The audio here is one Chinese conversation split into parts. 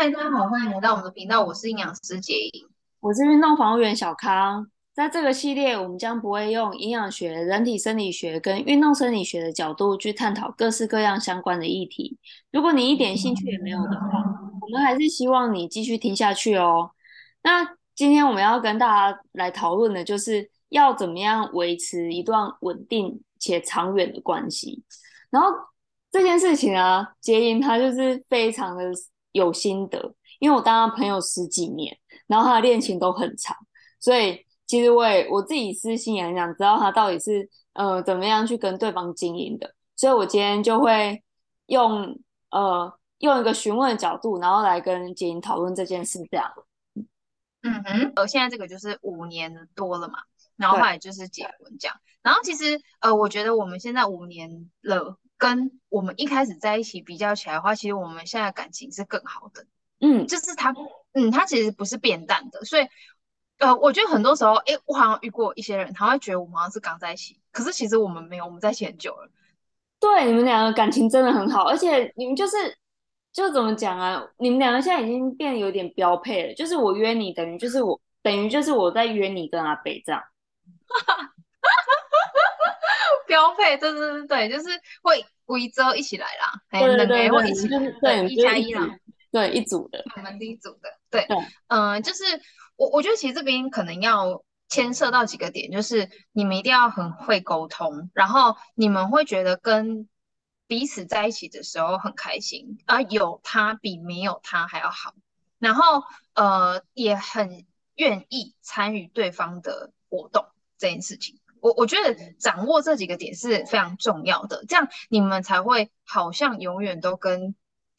嗨，大家好，欢迎来到我们的频道，我是营养师杰莹，我是运动防护员小康。在这个系列，我们将不会用营养学、人体生理学跟运动生理学的角度去探讨各式各样相关的议题。如果你一点兴趣也没有的话，我们还是希望你继续听下去哦。那今天我们要跟大家来讨论的，就是要怎么样维持一段稳定且长远的关系。然后这件事情啊，杰莹他就是非常的。有心得，因为我当他朋友十几年，然后他的恋情都很长，所以其实我也我自己私心也很想知道他到底是呃怎么样去跟对方经营的，所以我今天就会用呃用一个询问的角度，然后来跟杰莹讨论这件事，这样。嗯哼，呃，现在这个就是五年多了嘛，然后后来就是结婚这样，然后其实呃，我觉得我们现在五年了。跟我们一开始在一起比较起来的话，其实我们现在感情是更好的。嗯，就是他，嗯，他其实不是变淡的。所以，呃，我觉得很多时候，哎，我好像遇过一些人，他会觉得我们好像是刚在一起，可是其实我们没有，我们在一起很久了。对，你们两个感情真的很好，而且你们就是，就怎么讲啊？你们两个现在已经变得有点标配了，就是我约你，等于就是我，等于就是我在约你跟阿北这样。标配，对对对对，就是会围着一起来啦，对对对，会一起，对一加一啦，对一组的，我们第一组的，对，嗯、呃，就是我我觉得其实这边可能要牵涉到几个点，就是你们一定要很会沟通，然后你们会觉得跟彼此在一起的时候很开心，而有他比没有他还要好，然后呃也很愿意参与对方的活动这件事情。我我觉得掌握这几个点是非常重要的，这样你们才会好像永远都跟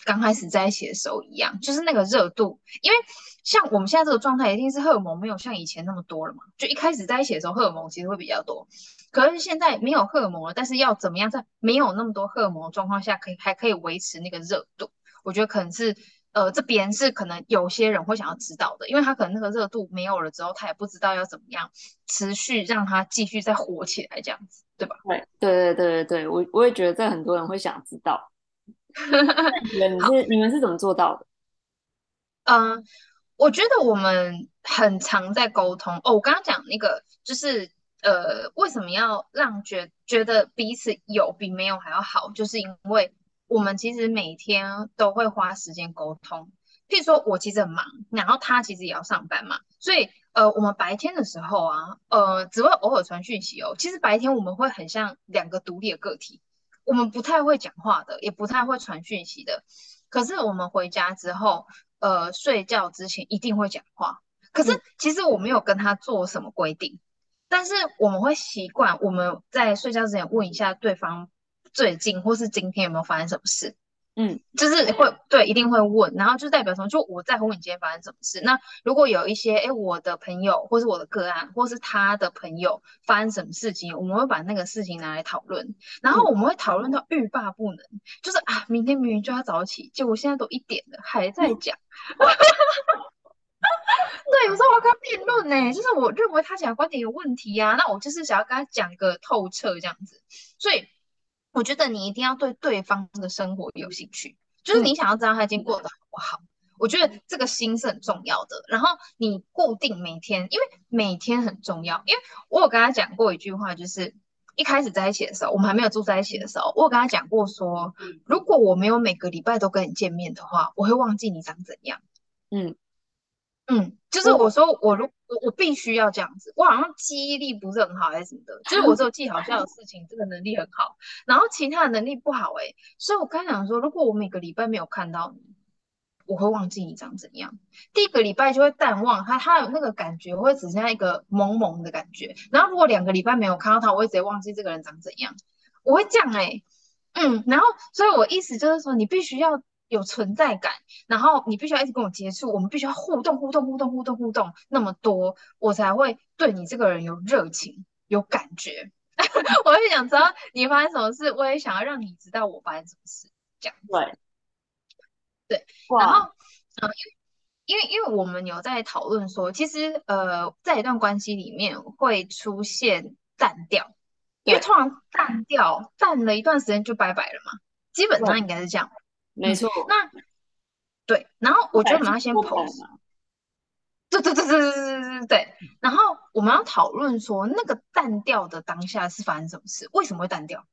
刚开始在一起的时候一样，就是那个热度。因为像我们现在这个状态，一定是荷尔蒙没有像以前那么多了嘛。就一开始在一起的时候，荷尔蒙其实会比较多，可是现在没有荷尔蒙了，但是要怎么样在没有那么多荷尔蒙的状况下，可以还可以维持那个热度？我觉得可能是。呃，这边是可能有些人会想要知道的，因为他可能那个热度没有了之后，他也不知道要怎么样持续让他继续再火起来，这样子，对吧？对，对，对，对，对，对，我我也觉得这很多人会想知道。你们是你们是怎么做到的？嗯、呃，我觉得我们很常在沟通哦。我刚刚讲那个就是呃，为什么要让觉觉得彼此有比没有还要好，就是因为。我们其实每天都会花时间沟通，譬如说我其实很忙，然后他其实也要上班嘛，所以呃，我们白天的时候啊，呃，只会偶尔传讯息哦。其实白天我们会很像两个独立的个体，我们不太会讲话的，也不太会传讯息的。可是我们回家之后，呃，睡觉之前一定会讲话。可是其实我没有跟他做什么规定，但是我们会习惯我们在睡觉之前问一下对方。最近或是今天有没有发生什么事？嗯，就是会对，一定会问，然后就代表什么？就我在乎你今天发生什么事。那如果有一些哎，我的朋友或是我的个案，或是他的朋友发生什么事情，我们会把那个事情拿来讨论，然后我们会讨论到欲罢不能，嗯、就是啊，明天明明就要早起，结果现在都一点了还在讲。嗯、对，有时候我要跟他辩论呢，就是我认为他讲的观点有问题呀、啊，那我就是想要跟他讲个透彻这样子，所以。我觉得你一定要对对方的生活有兴趣，就是你想要知道他今天过得好不好。嗯、我觉得这个心是很重要的。然后你固定每天，因为每天很重要。因为我有跟他讲过一句话，就是一开始在一起的时候，我们还没有住在一起的时候，我有跟他讲过说，如果我没有每个礼拜都跟你见面的话，我会忘记你长怎样。嗯。嗯，就是我说我如我我必须要这样子，我好像记忆力不是很好还是什么的，就是我只有记好笑的事情，这个能力很好，然后其他的能力不好哎、欸，所以我刚想说，如果我每个礼拜没有看到你，我会忘记你长怎样，第一个礼拜就会淡忘他，他有那个感觉，我会只剩下一个萌萌的感觉，然后如果两个礼拜没有看到他，我会直接忘记这个人长怎样，我会这样哎、欸，嗯，然后所以我意思就是说，你必须要。有存在感，然后你必须要一直跟我接触，我们必须要互动、互动、互动、互动、互动那么多，我才会对你这个人有热情、有感觉。我也想知道你发生什么事，我也想要让你知道我发生什么事，这样。对，对。然后，嗯，因为因为因为我们有在讨论说，其实呃，在一段关系里面会出现淡掉，因为通常淡掉淡了一段时间就拜拜了嘛，基本上应该是这样。没错，那对，然后我觉得我们要先 pose。对对对对对对对对。然后我们要讨论说，那个淡掉的当下是发生什么事？为什么会淡掉？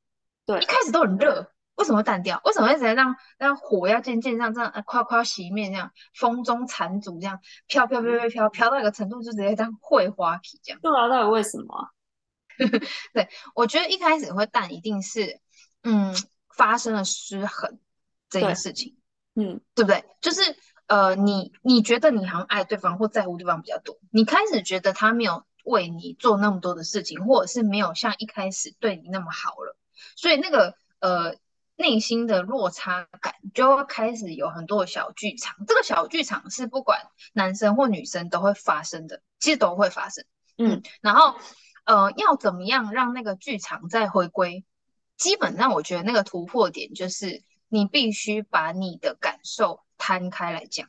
对，一开始都很热，为什么会淡掉？为什么会直接让让火要渐渐这样这样快快要熄灭这样？风中残烛这样飘飘飘飘飘飘到一个程度，就直接这样会花皮这样。对啊，到底为什么？对，我觉得一开始会淡，一定是嗯发生了失衡这件事情，嗯，对不对？就是呃，你你觉得你好像爱对方或在乎对方比较多，你开始觉得他没有为你做那么多的事情，或者是没有像一开始对你那么好了，所以那个呃内心的落差感就会开始有很多的小剧场。这个小剧场是不管男生或女生都会发生的，其实都会发生，嗯，然后。呃，要怎么样让那个剧场再回归？基本上，我觉得那个突破点就是你必须把你的感受摊开来讲。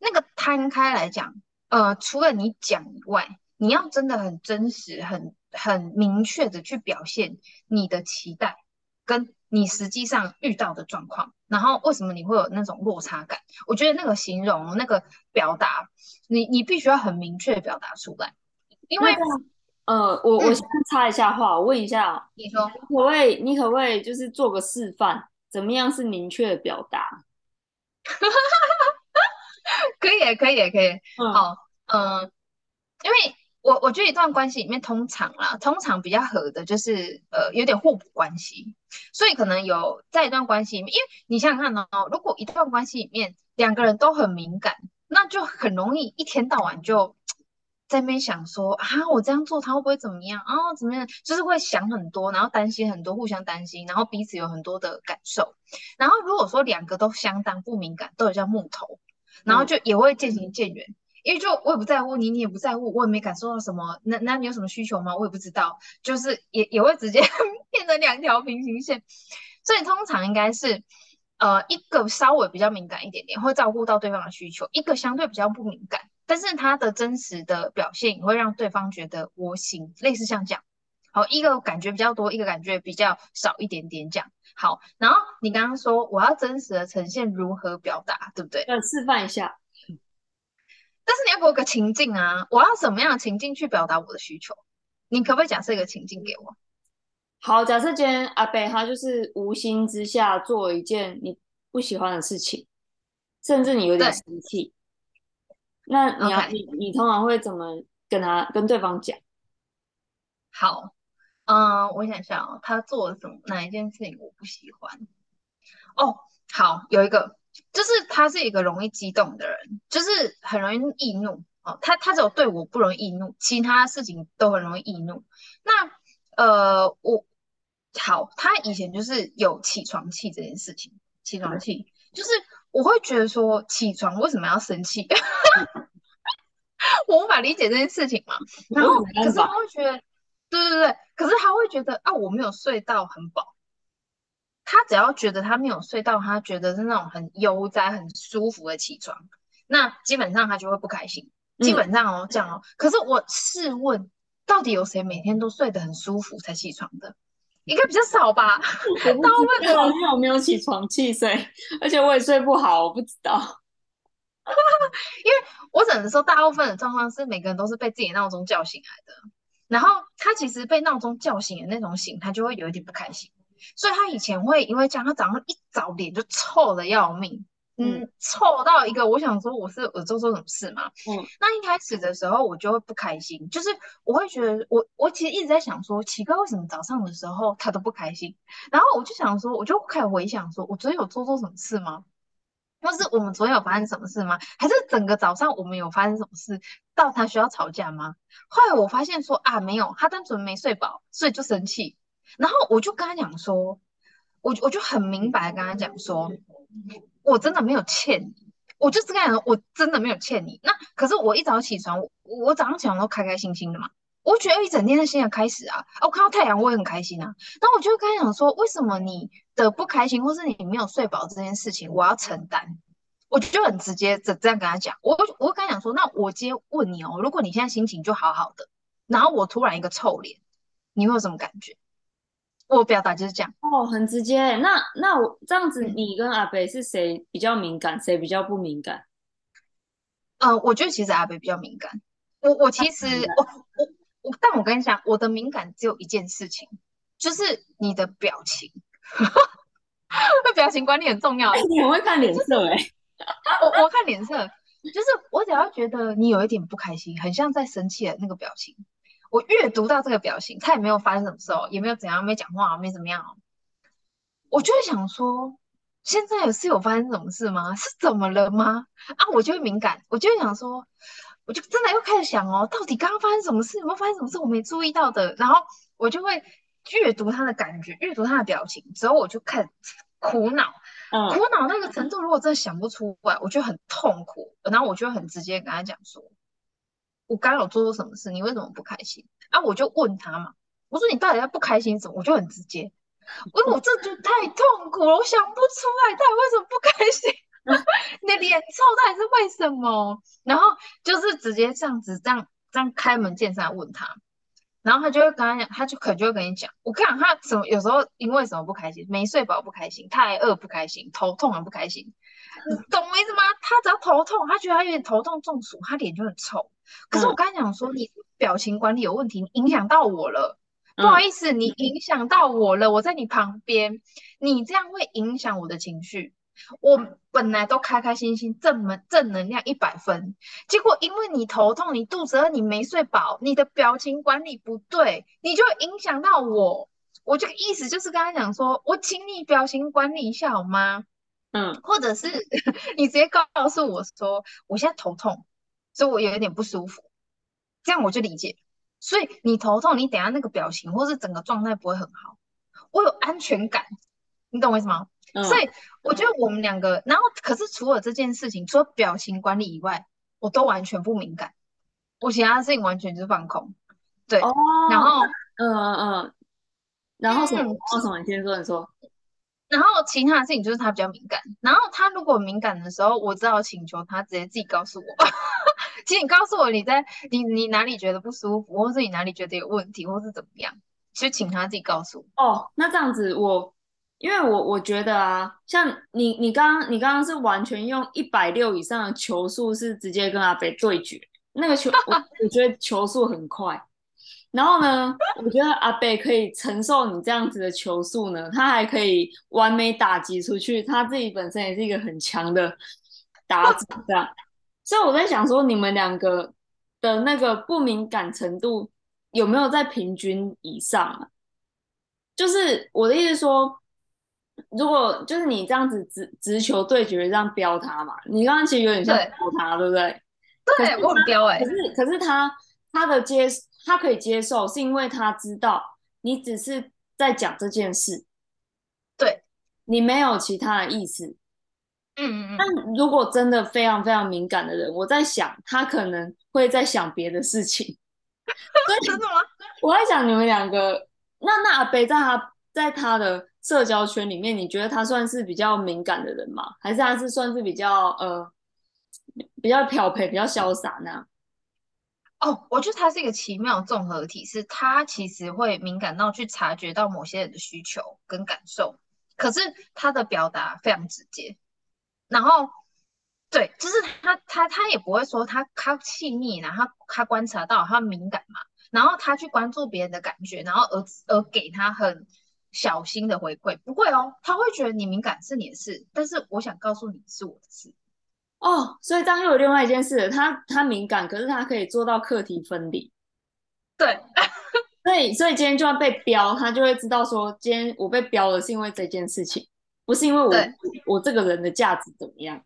那个摊开来讲，呃，除了你讲以外，你要真的很真实、很很明确的去表现你的期待，跟你实际上遇到的状况。然后，为什么你会有那种落差感？我觉得那个形容、那个表达，你你必须要很明确表达出来，因为。呃，我我先插一下话，嗯、我问一下，你说，可不可以，你可不可以就是做个示范，怎么样是明确的表达？可以，可以，可以。嗯、好，嗯、呃，因为我我觉得一段关系里面，通常啦，通常比较合的就是呃有点互补关系，所以可能有在一段关系里面，因为你想想看哦，如果一段关系里面两个人都很敏感，那就很容易一天到晚就。在那边想说啊，我这样做他会不会怎么样啊？怎么样？就是会想很多，然后担心很多，互相担心，然后彼此有很多的感受。然后如果说两个都相当不敏感，都有像木头，然后就也会渐行渐远，嗯、因为就我也不在乎你，你也不在乎，我也没感受到什么。那那你有什么需求吗？我也不知道，就是也也会直接 变成两条平行线。所以通常应该是呃一个稍微比较敏感一点点，会照顾到对方的需求；一个相对比较不敏感。但是他的真实的表现也会让对方觉得我行，类似像这样。好，一个感觉比较多，一个感觉比较少一点点这样。好，然后你刚刚说我要真实的呈现如何表达，对不对？要，示范一下。但是你要给我个情境啊，我要什么样的情境去表达我的需求？你可不可以假设一个情境给我？好，假设今天阿北他就是无心之下做一件你不喜欢的事情，甚至你有点生气。那你要 Okay. 你你通常会怎么跟他跟对方讲？好，嗯、呃，我想想哦，他做了什么哪一件事情我不喜欢？哦，好，有一个就是他是一个容易激动的人，就是很容易易怒哦。他他只有对我不容易易怒，其他事情都很容易易怒。那呃，我好，他以前就是有起床气这件事情，起床气、嗯、就是。我会觉得说，起床为什么要生气？我无法理解这件事情嘛。然后，可是他会觉得，对对对，可是他会觉得啊，我没有睡到很饱。他只要觉得他没有睡到，他觉得是那种很悠哉、很舒服的起床，那基本上他就会不开心。基本上哦，这样哦。可是我试问，到底有谁每天都睡得很舒服才起床的？应该比较少吧，大部分的因为我没有起床气睡，而且我也睡不好，我不知道。因为我只能说，大部分的状况是每个人都是被自己的闹钟叫醒来的，然后他其实被闹钟叫醒的那种醒，他就会有一点不开心，所以他以前会因为这样，他早上一早脸就臭的要命。嗯，凑到一个，我想说我是我做错什么事吗？嗯，那一开始的时候我就会不开心，就是我会觉得我我其实一直在想说，奇怪为什么早上的时候他都不开心？然后我就想说，我就开始回想说，我昨天有做错什么事吗？或是我们昨天有发生什么事吗？还是整个早上我们有发生什么事到他需要吵架吗？后来我发现说啊，没有，他单纯没睡饱，所以就生气。然后我就跟他讲说，我我就很明白跟他讲说。我真的没有欠你，我就是跟你说，我真的没有欠你。那可是我一早起床，我我早上起床都开开心心的嘛，我觉得一整天的新的开始啊，啊，我看到太阳我也很开心啊。那我就跟他讲说，为什么你的不开心或是你没有睡饱这件事情，我要承担？我就很直接这这样跟他讲，我我会跟他讲说，那我直接问你哦，如果你现在心情就好好的，然后我突然一个臭脸，你会有什么感觉？我表达就是这样哦，很直接。那那我这样子，你跟阿北是谁比较敏感，谁比较不敏感？呃，我觉得其实阿北比较敏感。我我其实我我我，但我跟你讲，我的敏感只有一件事情，就是你的表情。那 表情管理很重要。你很会看脸色哎、欸。我我看脸色，就是我只要觉得你有一点不开心，很像在生气的那个表情，我阅读到这个表情，他也没有发生什么事哦，也没有怎样，没讲话，没怎么样哦，我就会想说，现在有是有发生什么事吗？是怎么了吗？啊，我就会敏感，我就会想说，我就真的又开始想哦，到底刚刚发生什么事？有没有发生什么事我没注意到的？然后我就会阅读他的感觉，阅读他的表情，之后我就开始苦恼。嗯、苦恼那个程度，如果真的想不出来，我就很痛苦。然后我就很直接跟他讲说：“我刚有做错什么事？你为什么不开心？”啊，我就问他嘛，我说：“你到底在不开心什么？”我就很直接，因为我这就太痛苦了，我想不出来他为什么不开心。你的脸臭到底是为什么？然后就是直接这样子，这样这样开门见山问他。然后他就会跟他讲，他就可能就会跟你讲，我看他什么有时候因为什么不开心，没睡饱不开心，太饿不开心，头痛很不开心，懂我意思吗？他只要头痛，他觉得他有点头痛中暑，他脸就很臭。可是我刚才讲说，你表情管理有问题，你影响到我了，不好意思，你影响到我了，我在你旁边，你这样会影响我的情绪。我本来都开开心心，正能正能量一百分，结果因为你头痛，你肚子饿，你没睡饱，你的表情管理不对，你就影响到我。我这个意思就是跟他讲说，我请你表情管理一下好吗？嗯，或者是 你直接告诉我说，我现在头痛，所以我有一点不舒服，这样我就理解。所以你头痛，你等下那个表情或是整个状态不会很好，我有安全感，你懂我意思吗？嗯、所以我觉得我们两个，然后可是除了这件事情，除了表情管理以外，我都完全不敏感。我其他的事情完全就是放空。对，哦、然后嗯嗯嗯，然后什么？嗯、然后什么？你先说，你说。然后其他的事情就是他比较敏感。然后他如果敏感的时候，我只好请求他直接自己告诉我。请你告诉我你在你你哪里觉得不舒服，或是你哪里觉得有问题，或是怎么样，就请他自己告诉我。哦，那这样子我。因为我我觉得啊，像你你刚刚你刚刚是完全用一百六以上的球速是直接跟阿北对决，那个球我我觉得球速很快，然后呢，我觉得阿北可以承受你这样子的球速呢，他还可以完美打击出去，他自己本身也是一个很强的打者，这样，所以我在想说，你们两个的那个不敏感程度有没有在平均以上啊？就是我的意思说。如果就是你这样子直直球对决这样飙他嘛，你刚刚其实有点像飙他，对，对不对？对，我很飙哎。可是可是他他的接他可以接受，是因为他知道你只是在讲这件事，对，你没有其他的意思。嗯嗯嗯。但如果真的非常非常敏感的人，我在想他可能会在想别的事情。真的吗？我在想你们两个，那那阿北在他在他的。社交圈里面，你觉得他算是比较敏感的人吗？还是他是算是比较呃比较漂泊、比较潇洒呢？哦，我觉得他是一个奇妙综合体，是他其实会敏感到去察觉到某些人的需求跟感受，可是他的表达非常直接。然后，对，就是他他他也不会说他他细腻，然后他他观察到他敏感嘛，然后他去关注别人的感觉，然后而而给他很。小心的回馈不会哦，他会觉得你敏感是你的事，但是我想告诉你是我的事哦。所以这样又有另外一件事，他他敏感，可是他可以做到课题分离。对，所以所以今天就算被标，他就会知道说，今天我被标了是因为这件事情，不是因为我我这个人的价值怎么样。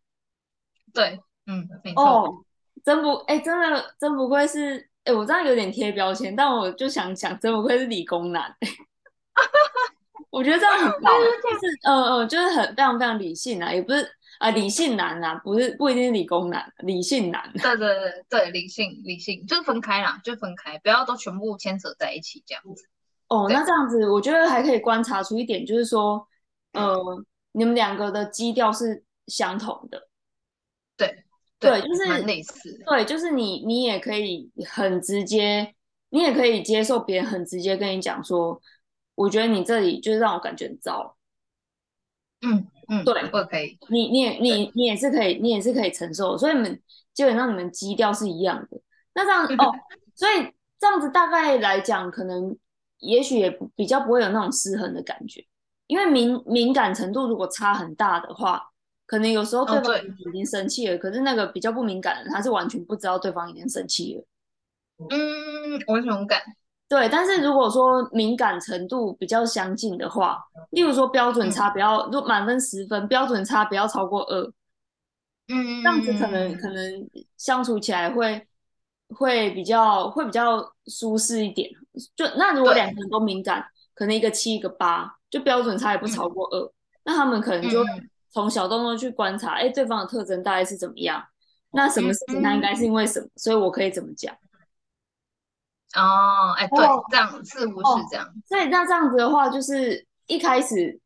对，嗯，没错。哦，真不哎，真的真不愧是哎，我这样有点贴标签，但我就想想，真不愧是理工男。我觉得这样很 棒，就是嗯嗯，就是很非常非常理性啊，也不是啊、呃、理性男啊，不是不一定是理工男，理性男。对对对对，理性理性就是分开啦，就分开，不要都全部牵扯在一起这样子。哦，那这样子，我觉得还可以观察出一点，就是说，呃，你们两个的基调是相同的。对对，对，就是类似。对，就是你你也可以很直接，你也可以接受别人很直接跟你讲说。我觉得你这里就是让我感觉很糟，嗯，嗯，对，我可以。你你也你你也是可以，你也是可以承受，所以你们基本上你们基调是一样的。那这样哦，所以这样子大概来讲，可能也许也比较不会有那种失衡的感觉，因为敏敏感程度如果差很大的话，可能有时候对方已经生气了，哦，可是那个比较不敏感的，他是完全不知道对方已经生气了。嗯，我很勇敢。对，但是如果说敏感程度比较相近的话，例如说标准差不要，如果满分十分，标准差不要超过二，嗯，这样子可能可能相处起来会会比较会比较舒适一点。就那如果两个人都敏感，可能一个七一个八，就标准差也不超过二，嗯，那他们可能就从小动作去观察，哎，对方的特征大概是怎么样？那什么事情他应该是因为什么？所以我可以怎么讲？哦，哎，对，哦、这样似乎是这样。所以那这样子的话，就是一开始，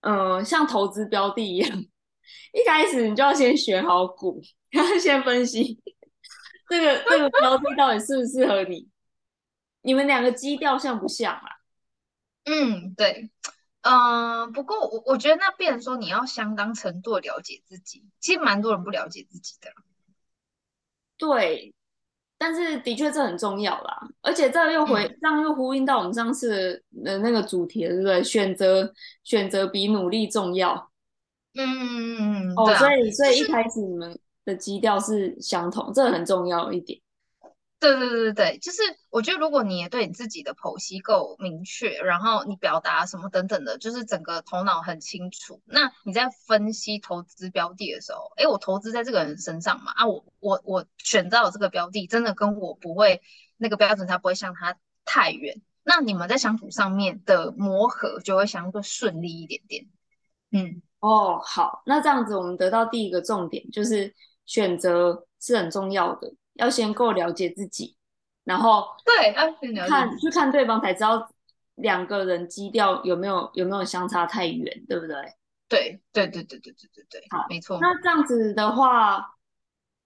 嗯、呃，像投资标的一样，一开始你就要先选好股，然后先分析这个这个标的到底适不适合你，你们两个基调像不像啊？嗯，对，嗯、呃，不过我我觉得那变成说你要相当程度的了解自己，其实蛮多人不了解自己的。对。但是的确这很重要啦，而且这又回、嗯、这样又呼应到我们上次的那个主题，对不对？选择选择比努力重要。嗯哦，所以所以一开始你们的基调是相同，这很重要一点。对对对对对，就是我觉得如果你也对你自己的剖析够明确，然后你表达什么等等的，就是整个头脑很清楚，那你在分析投资标的的时候，诶，我投资在这个人身上嘛，啊，我我我选到这个标的，真的跟我不会那个标准差不会相差太远，那你们在相处上面的磨合就会相对顺利一点点。嗯，哦，好，那这样子我们得到第一个重点就是选择是很重要的。要先够了解自己，然后对，要先了解看去看对方才知道两个人基调有没有有没有相差太远，对不对？对对对对对对对对，好，没错。那这样子的话，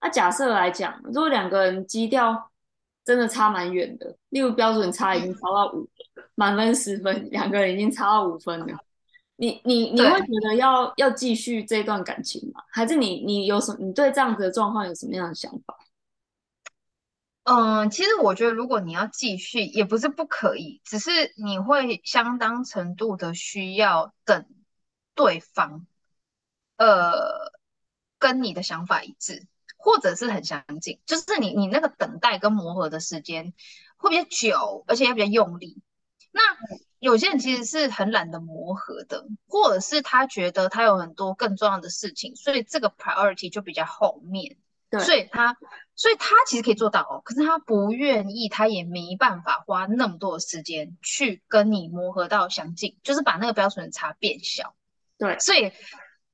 那假设来讲，如果两个人基调真的差蛮远的，例如标准差已经超到五，满分十分，两个人已经差到五分了，你你你会觉得要要继续这段感情吗？还是你你有什么？你对这样子的状况有什么样的想法？嗯，其实我觉得，如果你要继续，也不是不可以，只是你会相当程度的需要等对方，呃，跟你的想法一致，或者是很相近，就是你你那个等待跟磨合的时间会比较久，而且也比较用力。那有些人其实是很懒得磨合的，或者是他觉得他有很多更重要的事情，所以这个 priority 就比较后面。所以他，所以他其实可以做到哦，可是他不愿意，他也没办法花那么多的时间去跟你磨合到相近，就是把那个标准差变小。对，所以，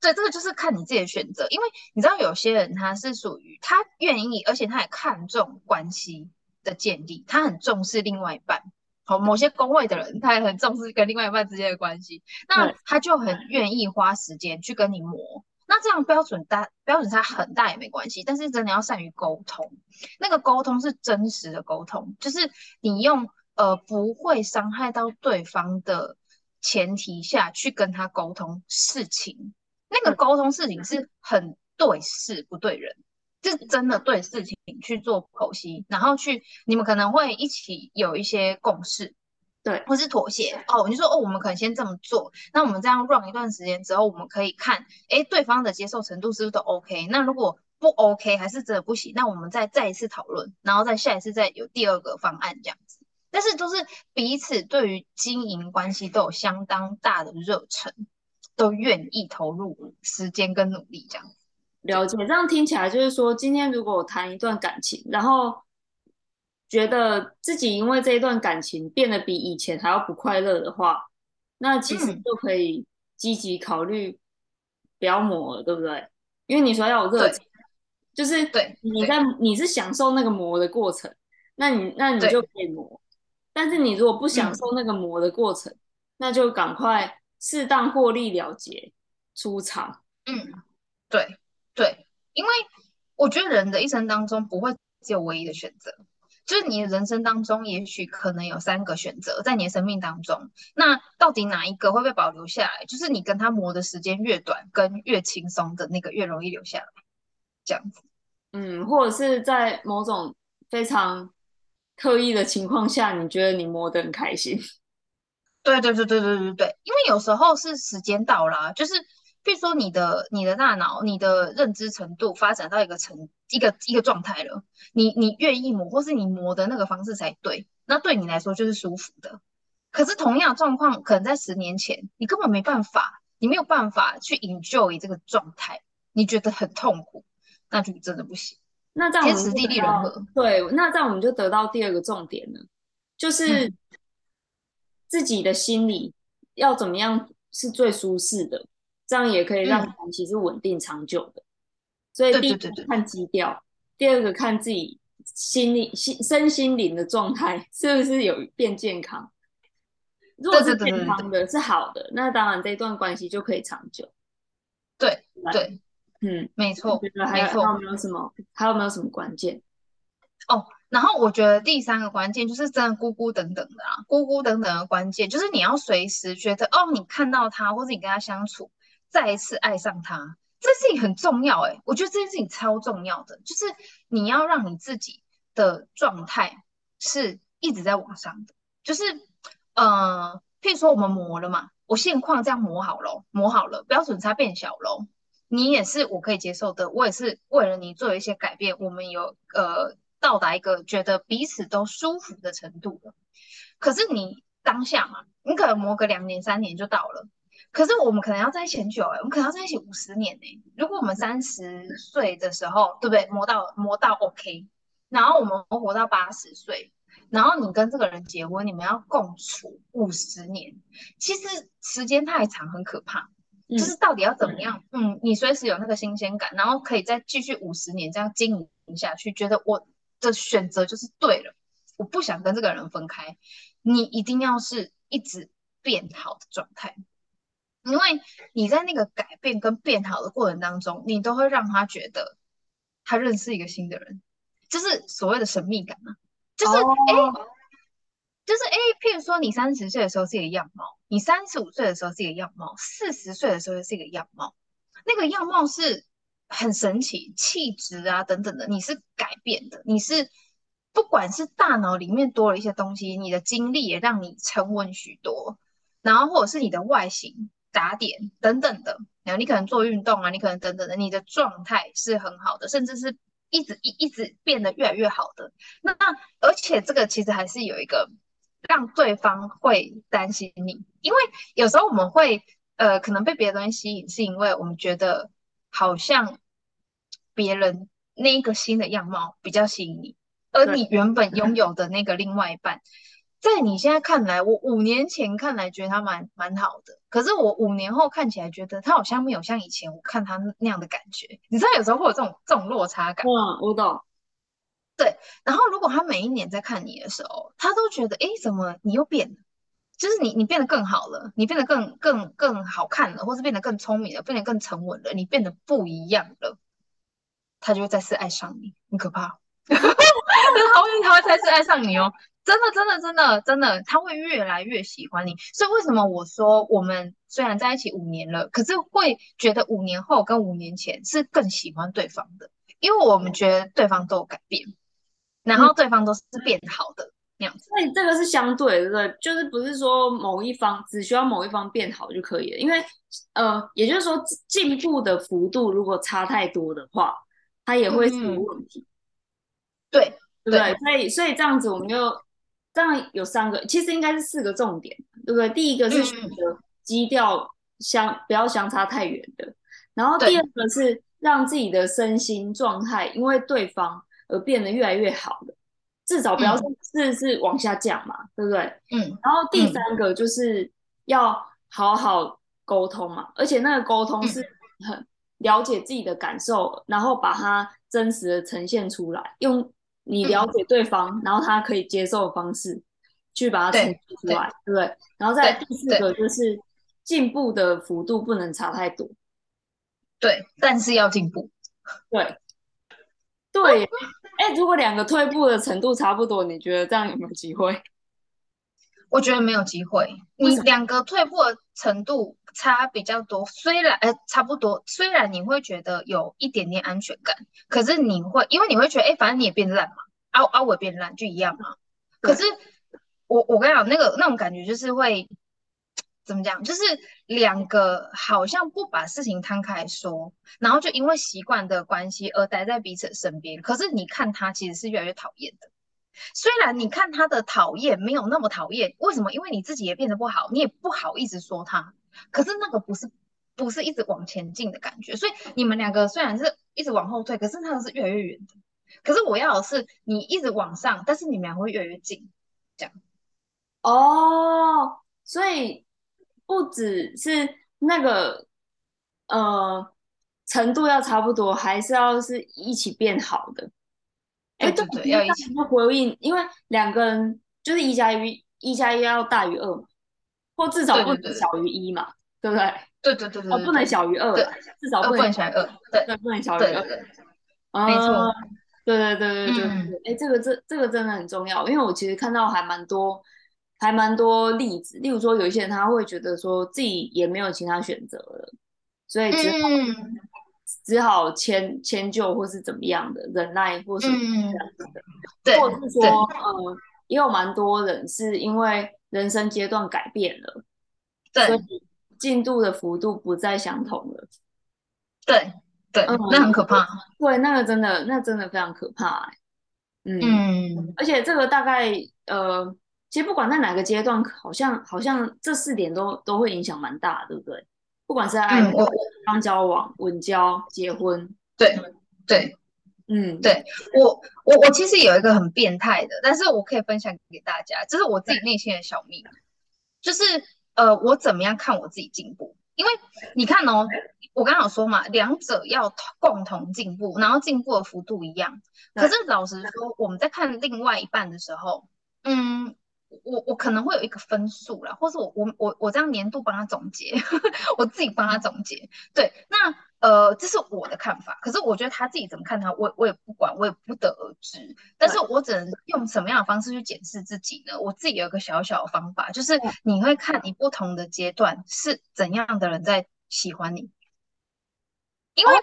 对，这个就是看你自己的选择，因为你知道有些人他是属于他愿意，而且他也看重关系的建立，他很重视另外一半。好，某些工位的人，他也很重视跟另外一半之间的关系，那他就很愿意花时间去跟你磨。那这样标准大标准差很大也没关系，但是真的要善于沟通。那个沟通是真实的沟通，就是你用呃不会伤害到对方的前提下去跟他沟通事情。那个沟通事情是很对事不对人，就是真的对事情去做剖析，然后去你们可能会一起有一些共识。对，或是妥协哦，你说哦，我们可能先这么做，那我们这样 run 一段时间之后，我们可以看，哎，对方的接受程度是不是都 OK？那如果不 OK，还是真的不行，那我们再再一次讨论，然后再下一次再有第二个方案这样子。但是都是彼此对于经营关系都有相当大的热忱，都愿意投入时间跟努力这样子。了解，这样听起来就是说，今天如果我谈一段感情，然后。觉得自己因为这一段感情变得比以前还要不快乐的话，那其实就可以积极考虑不要磨了，对不对？因为你说要有热情，就是对你在你是享受那个磨的过程，那你那你就可以磨。但是你如果不享受那个磨的过程，嗯、那就赶快适当获利了结出场。嗯，对对，因为我觉得人的一生当中不会只有唯一的选择。就是你的人生当中，也许可能有三个选择，在你的生命当中，那到底哪一个会被保留下来？就是你跟他磨的时间越短，跟越轻松的那个越容易留下来，这样子。嗯，或者是在某种非常刻意的情况下，你觉得你磨得很开心？对对对对对对对，因为有时候是时间到了，就是。比如说，你的你的大脑、你的认知程度发展到一个程一个一个状态了，你你愿意磨，或是你磨的那个方式才对，那对你来说就是舒服的。可是同样的状况，可能在十年前，你根本没办法，你没有办法去 enjoy 这个状态，你觉得很痛苦，那就真的不行。那这样天时地利人和，对，那这样我们就得到第二个重点了，就是自己的心理要怎么样是最舒适的。这样也可以让关系是稳定长久的，嗯、所以第一个看基调，第二个看自己心理、心身心灵的状态是不是有变健康。如果是健康的，是好的，那当然这段关系就可以长久。对对，嗯，没错，没错。还有没有什么？还有没有什么关键？哦，然后我觉得第三个关键就是真的孤孤等等的啊，孤孤等等的关键就是你要随时觉得哦，你看到他，或者你跟他相处。再一次爱上他，这事情很重要哎，我觉得这件事情超重要的，就是你要让你自己的状态是一直在往上的，就是呃，譬如说我们磨了嘛，我现况这样磨好了，磨好了，标准差变小了，你也是我可以接受的，我也是为了你做一些改变，我们有呃到达一个觉得彼此都舒服的程度了。可是你当下嘛，你可能磨个两年三年就到了。可是我们可能要在一起很久哎，我们可能要在一起五十年哎。如果我们三十岁的时候，对不对？磨到磨到 OK，然后我们活到八十岁，然后你跟这个人结婚，你们要共处五十年，其实时间太长，很可怕。就是到底要怎么样？嗯，嗯，你随时有那个新鲜感，然后可以再继续五十年这样经营下去，觉得我的选择就是对了，我不想跟这个人分开。你一定要是一直变好的状态。因为你在那个改变跟变好的过程当中，你都会让他觉得他认识一个新的人，就是所谓的神秘感嘛。就是哎、oh. 欸，就是哎、欸，譬如说你三十岁的时候是一个样貌，你三十五岁的时候是一个样貌，四十岁的时候是一个样貌，那个样貌是很神奇，气质啊等等的，你是改变的，你是不管是大脑里面多了一些东西，你的经历也让你沉稳许多，然后或者是你的外形。打点等等的，然后你可能做运动啊，你可能等等的，你的状态是很好的，甚至是一直一一直变得越来越好的。那那而且这个其实还是有一个让对方会担心你，因为有时候我们会呃可能被别的东西吸引，是因为我们觉得好像别人那一个新的样貌比较吸引你，而你原本拥有的那个另外一半。在你现在看来，我五年前看来觉得他蛮蛮好的，可是我五年后看起来觉得他好像没有像以前我看他那样的感觉。你知道有时候会有这种这种落差感。嗯，我懂。对，然后如果他每一年在看你的时候，他都觉得，哎，怎么你又变了？就是你你变得更好了，你变得更更更好看了，或是变得更聪明了，变得更沉稳了，你变得不一样了，他就会再次爱上你，很可怕。他会他会再次爱上你哦。真的，真的，真的，真的，他会越来越喜欢你。所以为什么我说我们虽然在一起五年了，可是会觉得五年后跟五年前是更喜欢对方的，因为我们觉得对方都有改变，然后对方都是变好的那样子。那你这个是相对的，对？就是不是说某一方只需要某一方变好就可以了？因为呃，也就是说进步的幅度如果差太多的话，他也会出问题。嗯、对对？所以所以这样子我们就。这样有三个，其实应该是四个重点，对不对？第一个是选择基调相、嗯、不要相差太远的，然后第二个是让自己的身心状态因为对方而变得越来越好的，至少不要是、嗯、是往下降嘛，对不对？嗯。然后第三个就是要好好沟通嘛，而且那个沟通是很了解自己的感受，嗯、然后把它真实的呈现出来，用。你了解对方，嗯、然后他可以接受的方式，去把它呈现出来，对，对不对？然后再第四个就是进步的幅度不能差太多，对，但是要进步，对，对，哎、那如果两个退步的程度差不多，你觉得这样有没有机会？我觉得没有机会。你两个退步的程度差比较多，虽然呃差不多，虽然你会觉得有一点点安全感，可是你会因为你会觉得，哎，反正你也变烂嘛，啊啊我也变烂就一样嘛。可是我我跟你讲，那个那种感觉就是会怎么讲？就是两个好像不把事情摊开来说，然后就因为习惯的关系而待在彼此身边。可是你看他其实是越来越讨厌的。虽然你看他的讨厌没有那么讨厌，为什么？因为你自己也变得不好，你也不好意思说他。可是那个不是不是一直往前进的感觉，所以你们两个虽然是一直往后退，可是那个是越来越远的。可是我要的是你一直往上，但是你们俩会越来越近，这样。哦，所以不只是那个呃程度要差不多，还是要是一起变好的。哎，对对，要一起回应，因为两个人就是一加一，一加一要大于二嘛，或至少不能小于一嘛，对不对？对对对对，哦，不能小于二，至少不能小于二，对对，不能小于二，没错，对对对对对，哎，这个这这个真的很重要，因为我其实看到还蛮多，还蛮多例子，例如说有一些人他会觉得说自己也没有其他选择了，所以只好。只好迁迁就，或是怎么样的忍耐，或是这样子的，对，或者是说，呃，也有蛮多人是因为人生阶段改变了，对，所以进度的幅度不再相同了，对对，那很可怕，对，那个真的，那真的非常可怕，欸，嗯，嗯，而且这个大概，呃，其实不管在哪个阶段，好像好像这四点都都会影响蛮大，对不对？不管是爱情、刚交往、稳交、结婚，对对，嗯，对我我我其实有一个很变态的，但是我可以分享给大家，这是我自己内心的小秘密，就是呃，我怎么样看我自己进步？因为你看哦，我刚刚有说嘛，两者要共同进步，然后进步的幅度一样。可是老实说，我们在看另外一半的时候，嗯。我我可能会有一个分数啦，或是我我我我这样年度帮他总结，我自己帮他总结。对，那呃，这是我的看法。可是我觉得他自己怎么看他，我我也不管，我也不得而知。但是我只能用什么样的方式去检视自己呢？我自己有一个小小的方法，就是你会看你不同的阶段是怎样的人在喜欢你，因为。哦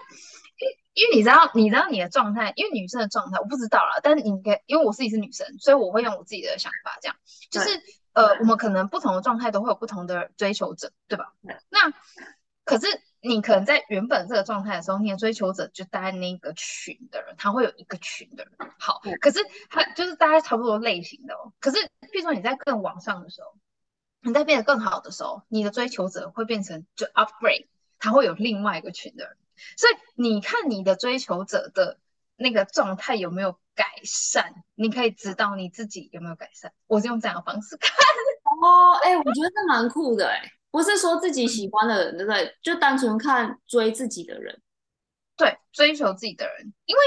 因为你知道，你知道你的状态，因为女生的状态我不知道啦，但是你可以，因为我自己是女生，所以我会用我自己的想法，这样就是呃，我们可能不同的状态都会有不同的追求者，对吧？对。那可是你可能在原本这个状态的时候，你的追求者就待在那个群的人，他会有一个群的人。好，可是他就是大家差不多类型的哦。可是，譬如说你在更往上的时候，你在变得更好的时候，你的追求者会变成就 upgrade，他会有另外一个群的人。所以你看你的追求者的那个状态有没有改善？你可以知道你自己有没有改善。我是用这样的方式看。哦，哎、欸，我觉得这蛮酷的，哎，不是说自己喜欢的人，对不对？就单纯看追自己的人，对，追求自己的人，因为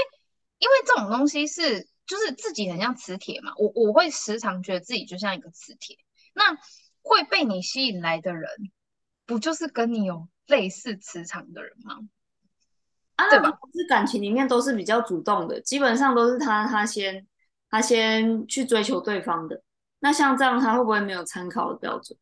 因为这种东西是就是自己很像磁铁嘛。我我会时常觉得自己就像一个磁铁，那会被你吸引来的人，不就是跟你有类似磁场的人吗？啊，对吧？是感情里面都是比较主动的，基本上都是他他先他先去追求对方的。那像这样，他会不会没有参考的标准？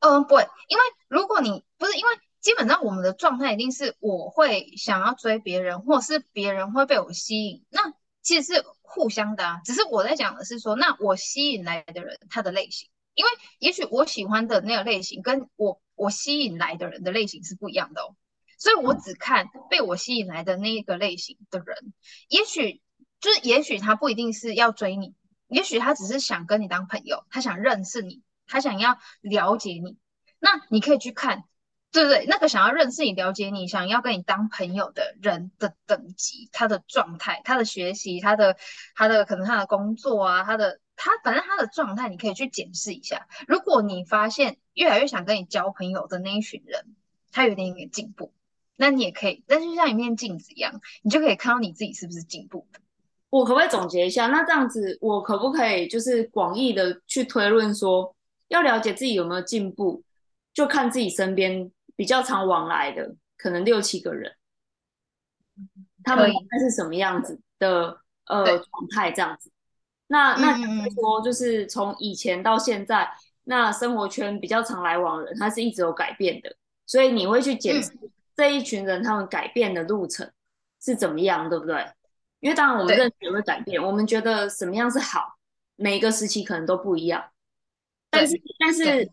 嗯，不会，因为如果你不是因为基本上我们的状态一定是我会想要追别人，或是别人会被我吸引，那其实是互相的啊。只是我在讲的是说，那我吸引来的人他的类型，因为也许我喜欢的那个类型，跟我我吸引来的人的类型是不一样的哦。所以我只看被我吸引来的那一个类型的人，也许就是也许他不一定是要追你，也许他只是想跟你当朋友，他想认识你，他想要了解你。那你可以去看，对不对？那个想要认识你、了解你、想要跟你当朋友的人的等级、他的状态、他的学习、他的他的可能他的工作啊，他的他反正他的状态，你可以去检视一下。如果你发现越来越想跟你交朋友的那一群人，他有点点进步。那你也可以，但是就像一面镜子一样，你就可以看到你自己是不是进步。我可不可以总结一下？那这样子，我可不可以就是广义的去推论说，要了解自己有没有进步，就看自己身边比较常往来的，可能六七个人，他们应该是什么样子的呃状态这样子。那那说就是从以前到现在，那生活圈比较常来往的人，他是一直有改变的，所以你会去检视这一群人他们改变的路程是怎么样，对不对？因为当然我们认识也会改变，我们觉得什么样是好，每一个时期可能都不一样，但是但是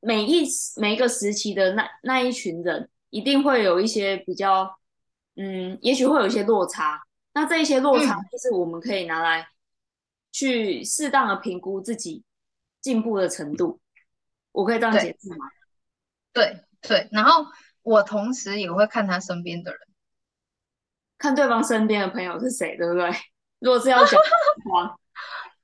每一每一个时期的那那一群人一定会有一些比较，嗯，也许会有一些落差，那这一些落差就是我们可以拿来。去适当的评估自己进步的程度，我可以这样解释吗？对对，然后我同时也会看他身边的人，看对方身边的朋友是谁，对不对？如果是要讲的话，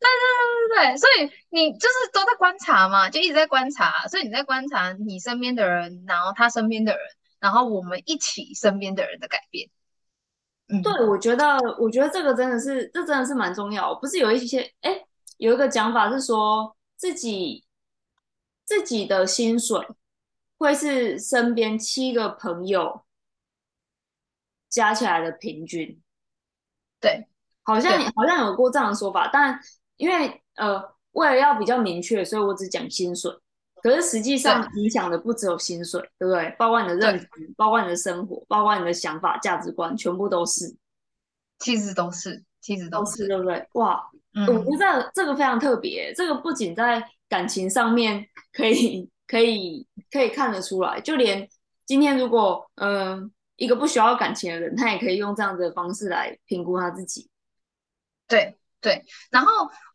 对对对对对，所以你就是都在观察嘛，就一直在观察，所以你在观察你身边的人，然后他身边的人，然后我们一起身边的人的改变。嗯，对，我觉得，我觉得这个真的是，这真的是蛮重要。不是有一些，哎，有一个讲法是说，自己自己的薪水会是身边七个朋友加起来的平均。对，好像好像有过这样的说法，但因为呃，为了要比较明确，所以我只讲薪水。可是实际上影响的不只有薪水，对，对不对？包括你的认知，包括你的生活，包括你的想法、价值观，全部都是。其实都是，其实都是，对不对？哇，嗯、我觉得这个、这个非常特别。这个不仅在感情上面可以、可以、可以看得出来，就连今天如果嗯、呃、一个不需要感情的人，他也可以用这样的方式来评估他自己。对对，然后。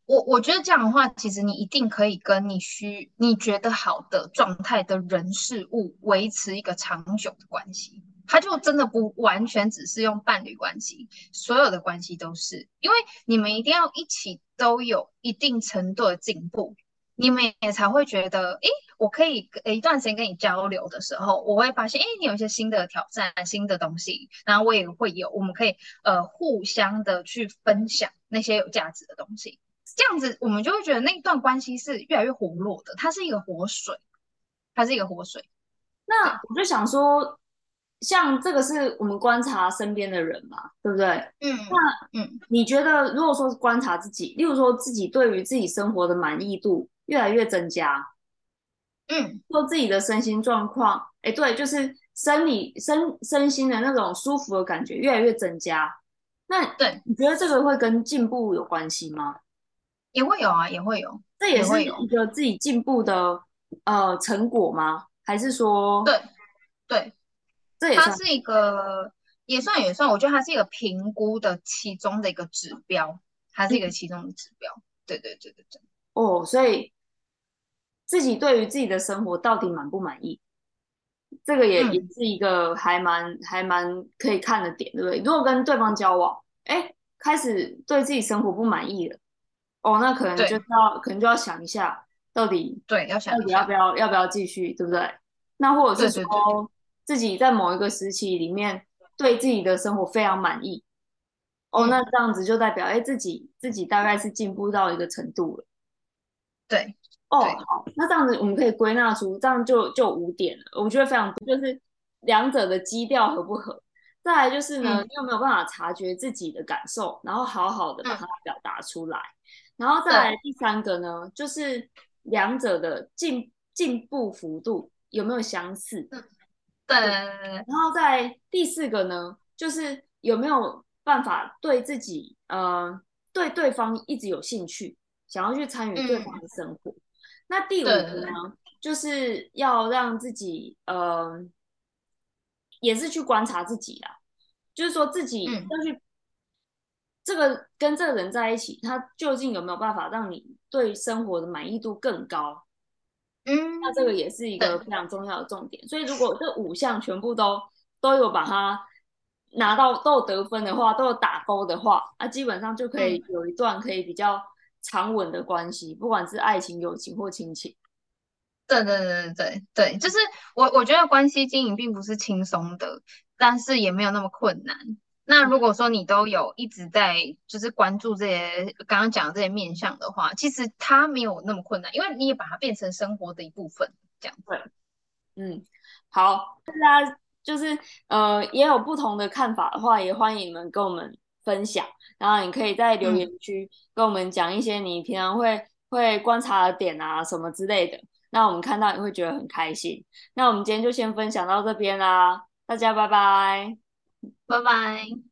我我觉得这样的话，其实你一定可以跟你需你觉得好的状态的人事物维持一个长久的关系。它就真的不完全只是用伴侣关系，所有的关系都是，因为你们一定要一起都有一定程度的进步，你们也才会觉得，诶，我可以一段时间跟你交流的时候，我会发现，哎，你有一些新的挑战、新的东西，然后我也会有，我们可以呃互相的去分享那些有价值的东西。这样子，我们就会觉得那一段关系是越来越活络的。它是一个活水，它是一个活水。那我就想说，像这个是我们观察身边的人嘛，对不对？嗯。那嗯，你觉得如果说是观察自己，例如说自己对于自己生活的满意度越来越增加，嗯，说自己的身心状况，哎，对，就是生理身身心的那种舒服的感觉越来越增加。那对，你觉得这个会跟进步有关系吗？也会有啊，也会有，这也是一个自己进步的呃成果吗？还是说对对，这也它是一个也算也算，我觉得它是一个评估的其中的一个指标，它是一个其中的指标。嗯、对对对对对。哦，所以自己对于自己的生活到底满不满意？这个也、嗯、也是一个还蛮还蛮可以看的点，对不对？如果跟对方交往，哎，开始对自己生活不满意了。哦，那可能就要可能就要想一下，到底对要想到底要不要要不要继续，对不对？那或者是说自己在某一个时期里面对自己的生活非常满意，哦，那这样子就代表哎自己自己大概是进步到一个程度了。对，哦好，那这样子我们可以归纳出这样就就五点了，我觉得非常多，就是两者的基调合不合。再来就是呢，嗯、你有没有办法察觉自己的感受，然后好好的把它表达出来。嗯然后再来第三个呢，就是两者的进进步幅度有没有相似？对，对。然后在第四个呢，就是有没有办法对自己呃对对方一直有兴趣，想要去参与对方的生活。嗯、那第五个呢，就是要让自己呃也是去观察自己啦，就是说自己要去。嗯这个跟这个人在一起，他究竟有没有办法让你对生活的满意度更高？嗯，那这个也是一个非常重要的重点。所以如果这五项全部都都有把它拿到都有得分的话，都有打勾的话，那基本上就可以有一段可以比较长稳的关系，嗯、不管是爱情、友情或亲情。对对对对对，就是我我觉得关系经营并不是轻松的，但是也没有那么困难。那如果说你都有一直在就是关注这些刚刚讲的这些面向的话，其实它没有那么困难，因为你也把它变成生活的一部分，这样对。嗯，好，大家就是呃也有不同的看法的话，也欢迎你们跟我们。分享，然后你可以在留言区跟我们讲一些你平常会会观察的点啊什么之类的，那我们看到也会觉得很开心。那我们今天就先分享到这边啦，大家拜拜，拜拜。